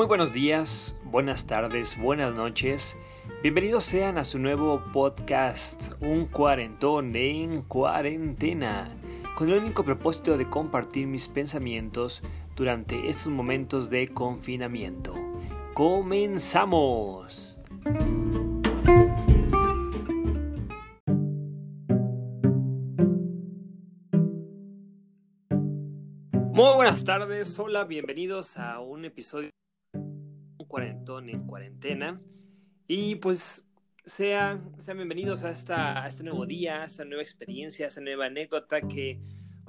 Muy buenos días, buenas tardes, buenas noches. Bienvenidos sean a su nuevo podcast, Un cuarentón en cuarentena, con el único propósito de compartir mis pensamientos durante estos momentos de confinamiento. ¡Comenzamos! Muy buenas tardes, hola, bienvenidos a un episodio cuarentón en cuarentena. Y pues sean, sean bienvenidos a, esta, a este nuevo día, a esta nueva experiencia, a esta nueva anécdota que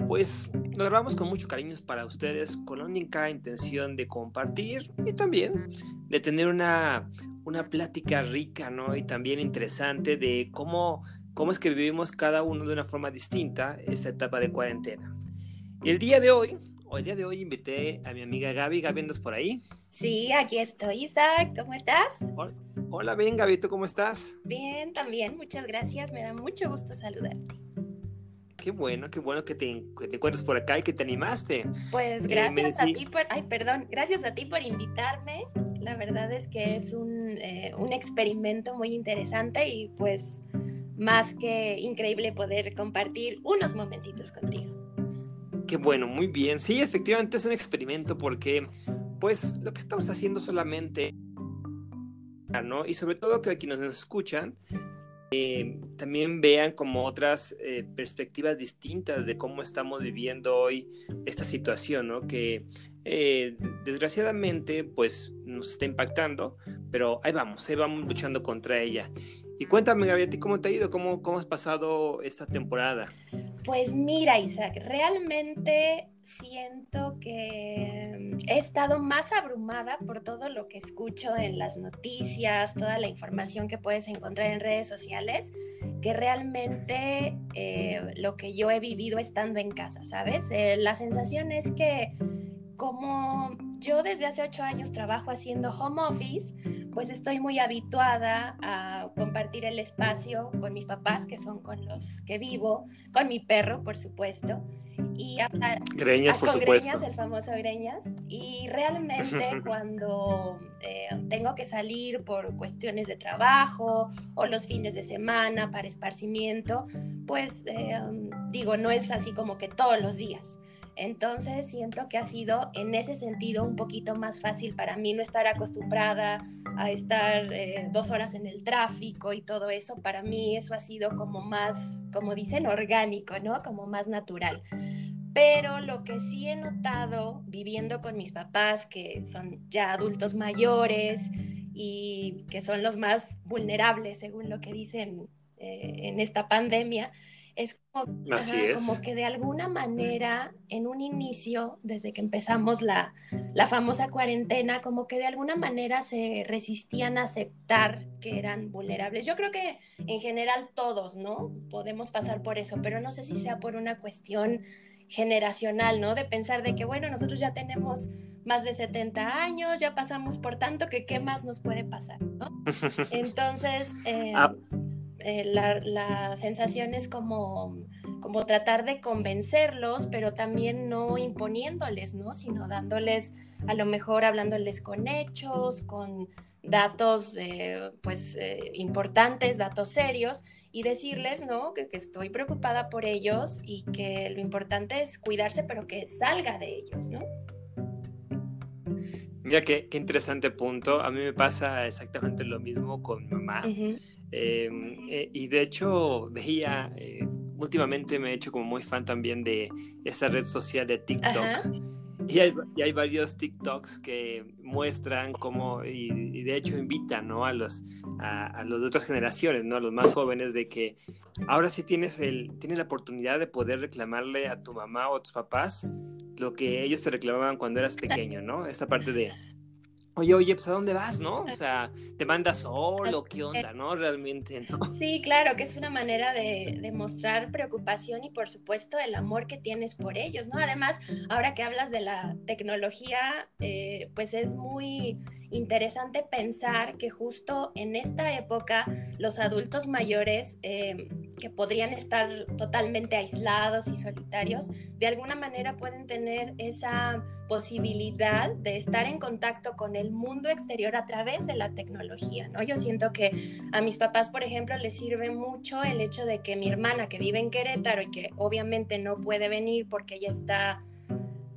pues lo grabamos con mucho cariño para ustedes, con la única intención de compartir y también de tener una, una plática rica, ¿no? Y también interesante de cómo, cómo es que vivimos cada uno de una forma distinta esta etapa de cuarentena. Y el día de hoy, o el día de hoy invité a mi amiga Gaby. Gaby, ¿andas por ahí? Sí, aquí estoy, Isaac. ¿Cómo estás? Hola, bien, Gaby, ¿tú cómo estás? Bien, también, muchas gracias. Me da mucho gusto saludarte. Qué bueno, qué bueno que te, que te encuentres por acá y que te animaste. Pues eh, gracias a ti por, ay, perdón, gracias a ti por invitarme. La verdad es que es un, eh, un experimento muy interesante y pues más que increíble poder compartir unos momentitos contigo. Qué bueno, muy bien. Sí, efectivamente es un experimento porque pues lo que estamos haciendo solamente ¿no? Y sobre todo que quienes nos escuchan eh, también vean como otras eh, perspectivas distintas de cómo estamos viviendo hoy esta situación, ¿no? Que eh, desgraciadamente pues nos está impactando, pero ahí vamos, ahí vamos luchando contra ella. Y cuéntame, Gaby, cómo te ha ido? ¿Cómo, ¿Cómo has pasado esta temporada? Pues mira, Isaac, realmente siento que he estado más abrumada por todo lo que escucho en las noticias, toda la información que puedes encontrar en redes sociales, que realmente eh, lo que yo he vivido estando en casa, ¿sabes? Eh, la sensación es que como yo desde hace ocho años trabajo haciendo home office, pues estoy muy habituada a compartir el espacio con mis papás, que son con los que vivo, con mi perro, por supuesto, y hasta Greñas, por supuesto. Greñas, el famoso Greñas. Y realmente cuando eh, tengo que salir por cuestiones de trabajo o los fines de semana para esparcimiento, pues eh, digo, no es así como que todos los días. Entonces siento que ha sido en ese sentido un poquito más fácil para mí no estar acostumbrada a estar eh, dos horas en el tráfico y todo eso. Para mí eso ha sido como más, como dicen, orgánico, ¿no? Como más natural. Pero lo que sí he notado viviendo con mis papás, que son ya adultos mayores y que son los más vulnerables, según lo que dicen eh, en esta pandemia, es como, que de alguna manera, en un inicio, desde que empezamos la, la, famosa cuarentena, como que de alguna manera se resistían a aceptar que eran vulnerables. Yo creo que en general todos, ¿no? Podemos pasar por eso, pero no sé si sea por una cuestión generacional, ¿no? De pensar de que, bueno, nosotros ya tenemos más de 70 años, ya pasamos por tanto que qué más nos puede pasar, ¿no? Entonces, eh, ah. Eh, la, sensación es como, como tratar de convencerlos, pero también no imponiéndoles, ¿no? Sino dándoles, a lo mejor hablándoles con hechos, con datos eh, pues eh, importantes, datos serios y decirles, ¿no? Que, que, estoy preocupada por ellos y que lo importante es cuidarse, pero que salga de ellos, ¿no? Mira qué, qué interesante punto. A mí me pasa exactamente lo mismo con mamá. Eh, y de hecho, veía, eh, últimamente me he hecho como muy fan también de esa red social de TikTok. Y hay, y hay, varios TikToks que muestran cómo, y, de hecho invitan ¿no? a, los, a, a los de otras generaciones, ¿no? a los más jóvenes, de que ahora sí tienes, el, tienes la oportunidad de poder reclamarle a tu mamá o a tus papás lo que ellos te reclamaban cuando eras pequeño, ¿no? Esta parte de Oye, oye, pues ¿a dónde vas, no? O sea, ¿te mandas solo? ¿Qué onda, no? Realmente, ¿no? Sí, claro, que es una manera de, de, mostrar preocupación y por supuesto el amor que tienes por ellos, ¿no? Además, ahora que hablas de la tecnología, eh, pues es muy interesante pensar que justo en esta época los adultos mayores, eh, que podrían estar totalmente aislados y solitarios, de alguna manera pueden tener esa posibilidad de estar en contacto con el mundo exterior a través de la tecnología, ¿no? Yo siento que a mis papás, por ejemplo, les sirve mucho el hecho de que mi hermana que vive en Querétaro y que obviamente no puede venir porque ella está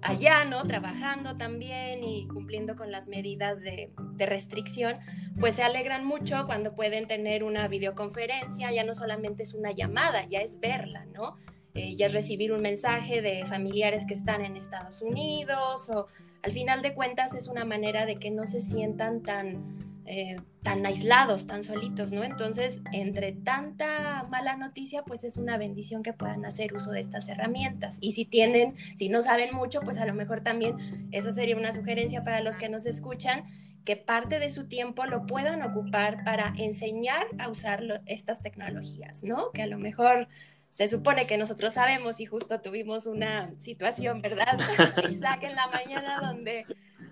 allá, ¿no? Trabajando también y cumpliendo con las medidas de, restricción, pues se alegran mucho cuando pueden tener una videoconferencia, ya no solamente es una llamada, ya es verla, ¿no? Eh, ya es recibir un mensaje de familiares que están en Estados Unidos o al final de cuentas es una manera de que no se sientan tan eh, tan aislados, tan solitos, ¿no? Entonces, entre tanta mala noticia, pues es una bendición que puedan hacer uso de estas herramientas. Y si tienen, si no saben mucho, pues a lo mejor también esa sería una sugerencia para los que nos escuchan, que parte de su tiempo lo puedan ocupar para enseñar a usar estas tecnologías, ¿no? Que a lo mejor se supone que nosotros sabemos y justo tuvimos una situación, ¿verdad? Isaac en la mañana donde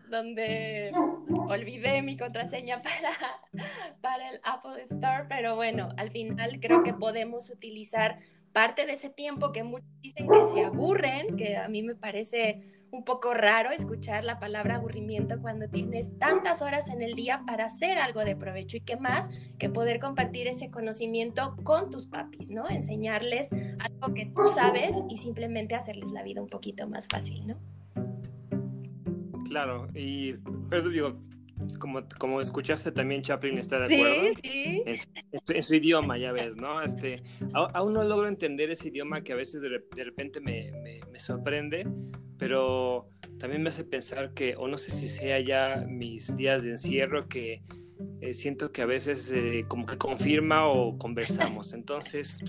donde olvidé mi contraseña para, para el Apple Store, pero bueno, al final creo que podemos utilizar parte de ese tiempo que muchos dicen que se aburren, que a mí me parece un poco raro escuchar la palabra aburrimiento cuando tienes tantas horas en el día para hacer algo de provecho y qué más que poder compartir ese conocimiento con tus papis, ¿no? Enseñarles algo que tú sabes y simplemente hacerles la vida un poquito más fácil, ¿no? Claro, y pero digo, como, como escuchaste también Chaplin está de acuerdo. Sí, sí. En, su idioma, ya ves, ¿no? Este, aún no logro entender ese idioma que a veces de, repente me, me, sorprende, pero también me hace pensar que, o no sé si sea ya mis días de encierro, que eh, siento que a veces eh, como que confirma o conversamos. Entonces,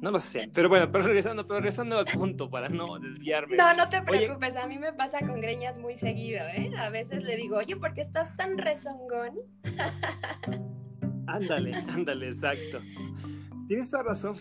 no lo sé, pero bueno, pero regresando, pero regresando al punto para no desviarme. No, no te preocupes, a mí me pasa con greñas muy seguido, ¿eh? A veces le digo, oye, ¿por qué estás tan rezongón? Ándale, ándale, exacto. Tienes toda razón,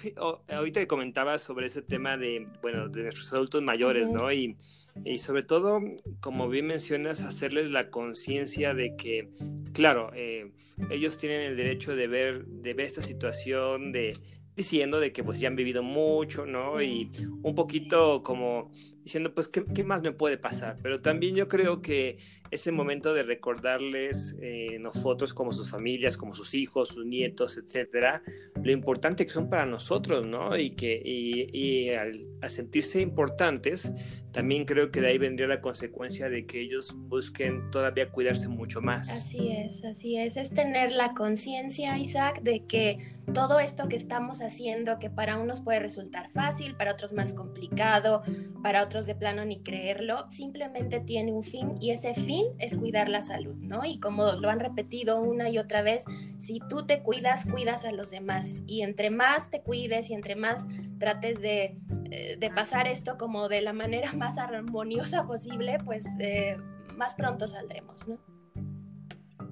ahorita que comentabas sobre ese tema de, bueno, de nuestros adultos mayores, ¿no? Y, y sobre todo, como bien mencionas, hacerles la conciencia de que, claro, eh, ellos tienen el derecho de ver, de ver esta situación, de, diciendo de que pues ya han vivido mucho, ¿no? Y un poquito como diciendo, pues, ¿qué, ¿qué, más me puede pasar? Pero también yo creo que ese momento de recordarles eh, fotos como sus familias, como sus hijos, sus nietos, etcétera, lo importante que son para nosotros, ¿no? Y que y, al, sentirse importantes, también creo que de ahí vendría la consecuencia de que ellos busquen todavía cuidarse mucho más. Así es, así es, es tener la conciencia, Isaac, de que todo esto que estamos haciendo, que para unos puede resultar fácil, para otros más complicado, para otros de plano ni creerlo, simplemente tiene un fin y ese fin es cuidar la salud, ¿no? Y como lo han repetido una y otra vez, si tú te cuidas, cuidas a los demás. Y entre más te cuides y entre más trates de, eh, de pasar esto como de la manera más armoniosa posible, pues eh, más pronto saldremos, ¿no?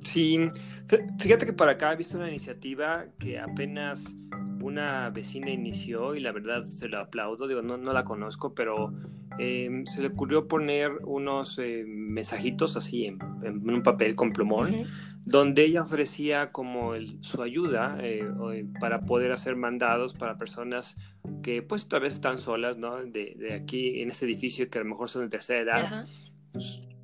Sí, fíjate que por acá he visto una iniciativa que apenas una vecina inició y la verdad se lo aplaudo, digo, no, no la conozco, pero em, se le ocurrió poner unos eh, mensajitos así en, un papel con plumón, donde ella ofrecía como su ayuda eh, para poder hacer mandados para personas que pues tal vez están solas, ¿no? De, de aquí en este edificio que a lo mejor son de tercera edad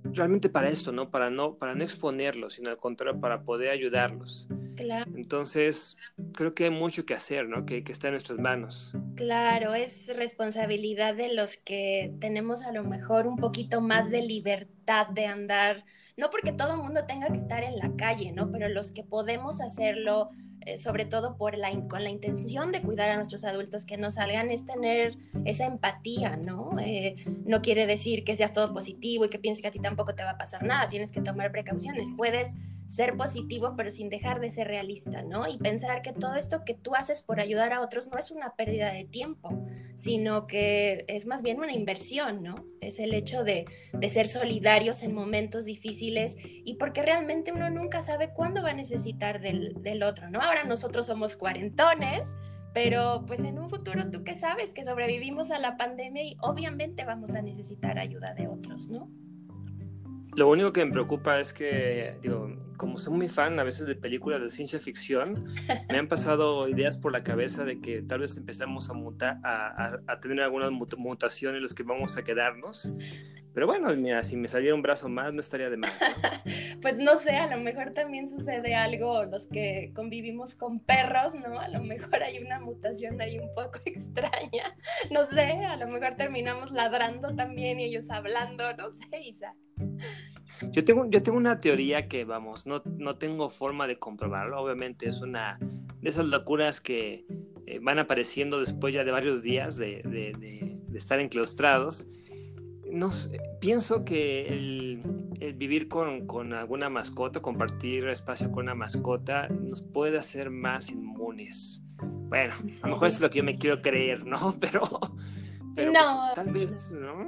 realmente para esto, ¿no? Para no, para no exponerlos, sino al contrario, para poder ayudarlos. Claro. Entonces, creo que hay mucho que hacer, ¿no? Que, que está en nuestras manos. Claro, es responsabilidad de los que tenemos a lo mejor un poquito más de libertad de andar, no porque todo el mundo tenga que estar en la calle, ¿no? Pero los que podemos hacerlo eh, sobre todo por con la intención de cuidar a nuestros adultos que no salgan, es tener esa empatía, ¿no? Eh, no quiere decir que seas todo positivo y que pienses que a ti tampoco te va a pasar nada, tienes que tomar precauciones, puedes ser positivo pero sin dejar de ser realista, ¿no? Y pensar que todo esto que tú haces por ayudar a otros no es una pérdida de tiempo, sino que es más bien una inversión, ¿no? Es el hecho de, de ser solidarios en momentos difíciles y porque realmente uno nunca sabe cuándo va a necesitar del, del otro, ¿no? Ahora nosotros somos cuarentones, pero pues en un futuro tú que sabes que sobrevivimos a la pandemia y obviamente vamos a necesitar ayuda de otros, ¿no? Lo único que me preocupa es que, digo, como soy muy fan a veces de películas de ciencia ficción, me han pasado ideas por la cabeza de que tal vez empezamos a, mutar, a, a, tener algunas mutaciones en las que vamos a quedarnos. Pero bueno, mira, si me saliera un brazo más, no estaría de más. pues no sé, a lo mejor también sucede algo, los que convivimos con perros, ¿no? A lo mejor hay una mutación ahí un poco extraña. No sé, a lo mejor terminamos ladrando también y ellos hablando, no sé, Isa. Yo tengo, yo tengo una teoría que, vamos, no, no tengo forma de comprobarlo. Obviamente es una de esas locuras que eh, van apareciendo después ya de varios días de, de, de estar enclaustrados no pienso que el, vivir con, alguna mascota, compartir espacio con una mascota, nos puede hacer más inmunes. Bueno, a lo mejor es lo que yo me quiero creer, ¿no? Pero, pues, tal vez, ¿no?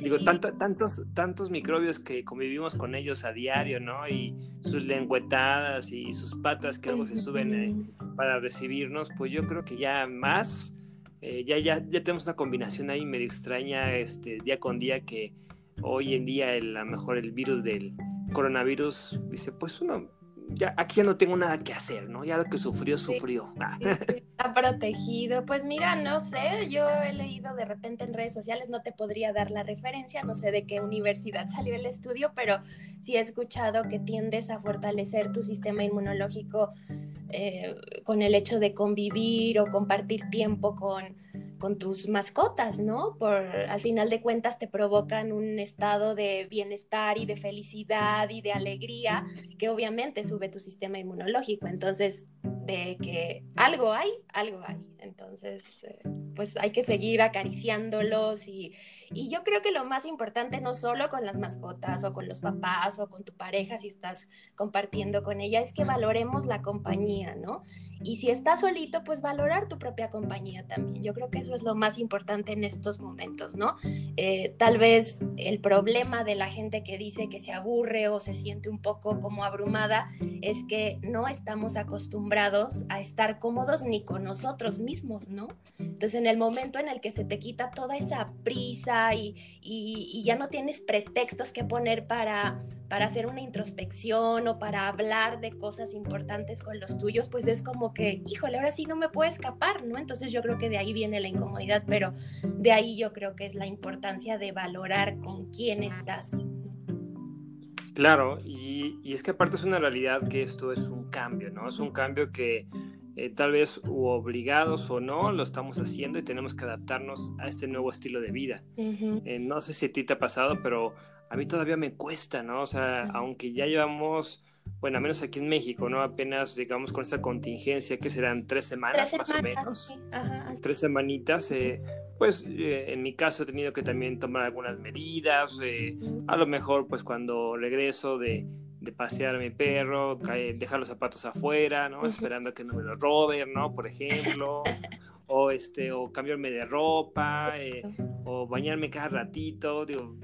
Digo, tantos, tantos microbios que convivimos con ellos a diario, ¿no? Y sus lengüetadas y sus patas que luego se suben eh, para recibirnos, pues yo creo que ya más eh, ya, ya, ya tenemos una combinación ahí medio extraña este, día con día que hoy en día a lo mejor el virus del coronavirus dice, pues uno, ya aquí ya no tengo nada que hacer, ¿no? Ya lo que sufrió, sufrió. Ah. está protegido. Pues mira, no sé, yo he leído de repente en redes sociales, no te podría dar la referencia, no sé de qué universidad salió el estudio, pero sí he escuchado que tiendes a fortalecer tu sistema inmunológico eh, con el hecho de convivir o compartir tiempo con, con tus mascotas, ¿no? Por al final de cuentas te provocan un estado de bienestar y de felicidad y de alegría que obviamente sube tu sistema inmunológico. Entonces, de que algo hay, algo hay. Entonces, eh, pues hay que seguir acariciándolos y, y, yo creo que lo más importante no solo con las mascotas o con los papás o con tu pareja si estás compartiendo con ella es que valoremos la compañía, ¿no? Y si estás solito, pues valorar tu propia compañía también. Yo creo que eso es lo más importante en estos momentos, ¿no? Eh, tal vez el problema de la gente que dice que se aburre o se siente un poco como abrumada es que no estamos acostumbrados a estar cómodos ni con nosotros mismos, ¿no? Entonces, en el momento en el que se te quita toda esa prisa y, y ya no tienes pretextos que poner para para hacer una introspección o para hablar de cosas importantes con los tuyos, pues es como que, híjole, ahora sí no me puedo escapar, ¿no? Entonces yo creo que de ahí viene la incomodidad, pero de ahí yo creo que es la importancia de valorar con quién estás. Claro, y, es que aparte es una realidad que esto es un cambio, ¿no? Es un cambio que eh, tal vez obligados o no lo estamos haciendo y tenemos que adaptarnos a este nuevo estilo de vida. Eh, no sé si a ti te ha pasado, pero a mí todavía me cuesta, ¿no? O sea, aunque ya llevamos, bueno, al menos aquí en México, ¿no? Apenas, digamos, con esta contingencia, que serán tres semanas, más o menos. tres semanitas, eh, pues eh, en mi caso he tenido que también tomar algunas medidas, eh, a lo mejor pues cuando regreso de, de pasear a mi perro, dejar los zapatos afuera, ¿no? Esperando que no me los roben, ¿no? Por ejemplo. o este, o cambiarme de ropa, o bañarme cada ratito, digo,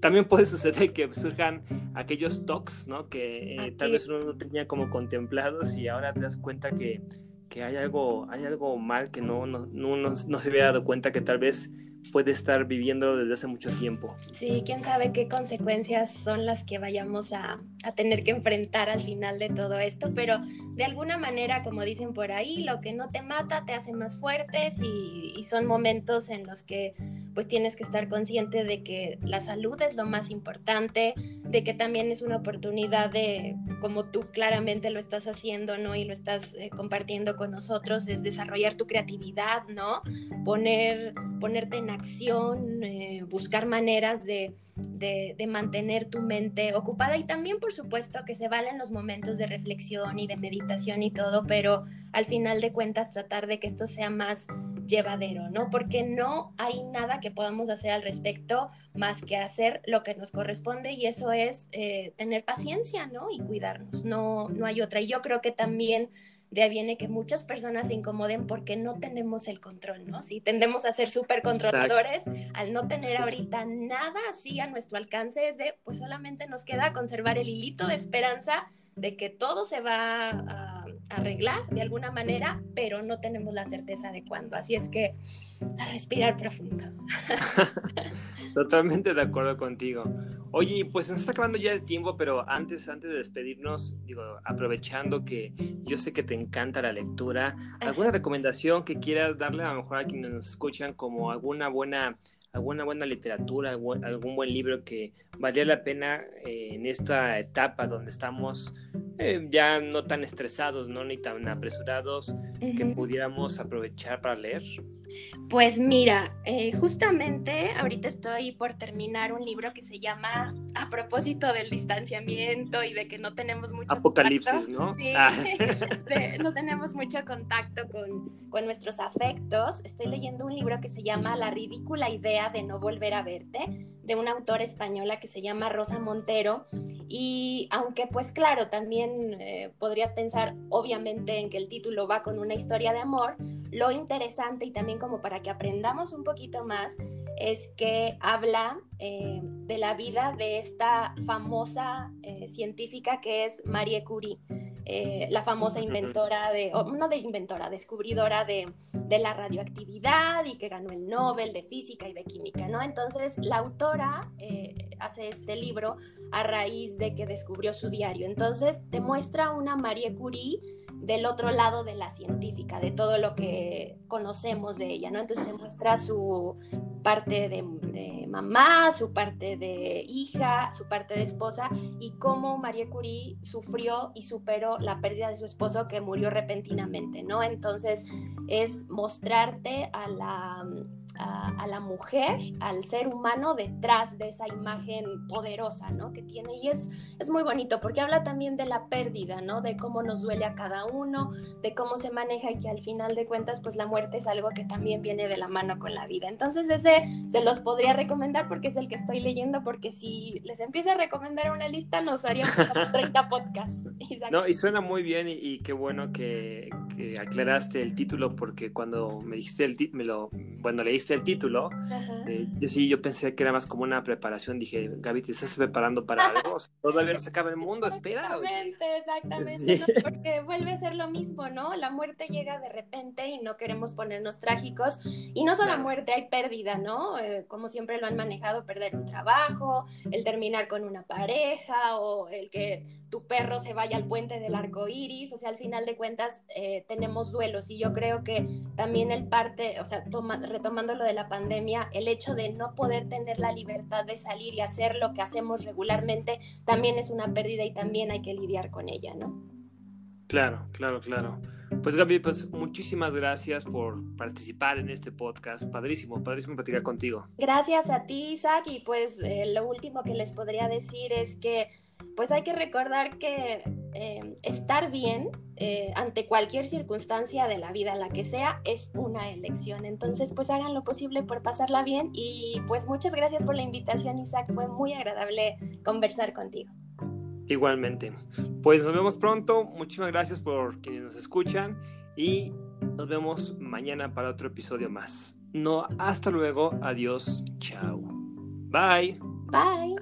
también puede suceder que surjan aquellos talks, ¿no? Que eh, tal vez uno no tenía como contemplados y ahora te das cuenta que, que hay, algo, hay algo mal que no, no, no, no, se había dado cuenta que tal vez puede estar viviendo desde hace mucho tiempo. Sí, quién sabe qué consecuencias son las que vayamos a, a, tener que enfrentar al final de todo esto, pero de alguna manera, como dicen por ahí, lo que no te mata te hace más fuertes y, y son momentos en los que pues tienes que estar consciente de que la salud es lo más importante, de que también es una oportunidad de, como tú claramente lo estás haciendo, ¿no? Y lo estás eh, compartiendo con nosotros, es desarrollar tu creatividad, ¿no? Poner, ponerte en acción, eh, buscar maneras de de, mantener tu mente ocupada y también por supuesto que se valen los momentos de reflexión y de meditación y todo, pero al final de cuentas tratar de que esto sea más llevadero, ¿no? Porque no hay nada que podamos hacer al respecto más que hacer lo que nos corresponde y eso es eh, tener paciencia, ¿no? Y cuidarnos, no, no hay otra. Y yo creo que también de ahí viene que muchas personas se incomoden porque no tenemos el control, ¿no? Si tendemos a ser súper controladores, al no tener ahorita nada así a nuestro alcance, es de, pues solamente nos queda conservar el hilito de esperanza de que todo se va a arreglar de alguna manera, pero no tenemos la certeza de cuándo. Así es que a respirar profundo. Totalmente de acuerdo contigo. Oye, pues nos está acabando ya el tiempo, pero antes, antes de despedirnos, digo, aprovechando que yo sé que te encanta la lectura, ¿alguna recomendación que quieras darle a lo mejor a quienes nos escuchan como alguna buena alguna buena literatura, algún buen libro que valía la pena eh, en esta etapa donde estamos eh, ya no tan estresados, no ni tan apresurados, que pudiéramos aprovechar para leer? Pues mira, eh, justamente ahorita estoy por terminar un libro que se llama A propósito del distanciamiento y de que no tenemos mucho Apocalipsis, ¿no? Sí, ah. no tenemos mucho contacto con, con nuestros afectos. Estoy leyendo un libro que se llama La ridícula idea de no volver a verte de una autora española que se llama Rosa Montero. Y aunque pues claro, también eh, podrías pensar obviamente en que el título va con una historia de amor, lo interesante y también como para que aprendamos un poquito más es que habla eh, de la vida de esta famosa eh, científica que es Marie Curie. La famosa inventora de, no de inventora, descubridora de, de, la radioactividad y que ganó el Nobel de Física y de Química, ¿no? Entonces, la autora eh, hace este libro a raíz de que descubrió su diario. Entonces, te muestra una Marie Curie del otro lado de la científica, de todo lo que conocemos de ella, ¿no? Entonces te muestra su parte de, mamá, su parte de hija, su parte de esposa y cómo María Curie sufrió y superó la pérdida de su esposo que murió repentinamente, ¿no? Entonces es mostrarte a la a, la mujer, al ser humano detrás de esa imagen poderosa, ¿no? Que tiene y es, es muy bonito porque habla también de la pérdida, ¿no? De cómo nos duele a cada uno, de cómo se maneja y que al final de cuentas pues la muerte es algo que también viene de la mano con la vida. Entonces ese se los podría recomendar porque es el que estoy leyendo porque si les empiezo a recomendar una lista nos haríamos 30 podcasts. No, y suena muy bien y, qué bueno que, aclaraste el título porque cuando me dijiste el título, bueno, leíste el título, eh, yo sí, yo pensé que era más como una preparación. Dije, Gaby, ¿te estás preparando para algo? todavía no se acaba el mundo, espera. Exactamente, exactamente. porque vuelve a ser lo mismo, ¿no? La muerte llega de repente y no queremos ponernos trágicos. Y no solo la muerte, hay pérdida, ¿no? Eh, como siempre lo han manejado, perder un trabajo, el terminar con una pareja o el que tu perro se vaya al puente del arco iris. O sea, al final de cuentas, eh, tenemos duelos. Y yo creo que también el parte, o sea, retomando lo de la pandemia, el hecho de no poder tener la libertad de salir y hacer lo que hacemos regularmente también es una pérdida y también hay que lidiar con ella, ¿no? Claro, claro, claro. Pues Gaby, pues muchísimas gracias por participar en este podcast. Padrísimo, padrísimo platicar contigo. Gracias a ti, Isaac. Y pues eh, lo último que les podría decir es que pues hay que recordar que eh, estar bien eh, ante cualquier circunstancia de la vida, la que sea, es una elección. Entonces, pues hagan lo posible por pasarla bien y pues muchas gracias por la invitación, Isaac. Fue muy agradable conversar contigo. Igualmente. Pues nos vemos pronto. Muchísimas gracias por quienes nos escuchan y nos vemos mañana para otro episodio más. No, hasta luego. Adiós. Chao. Bye. Bye.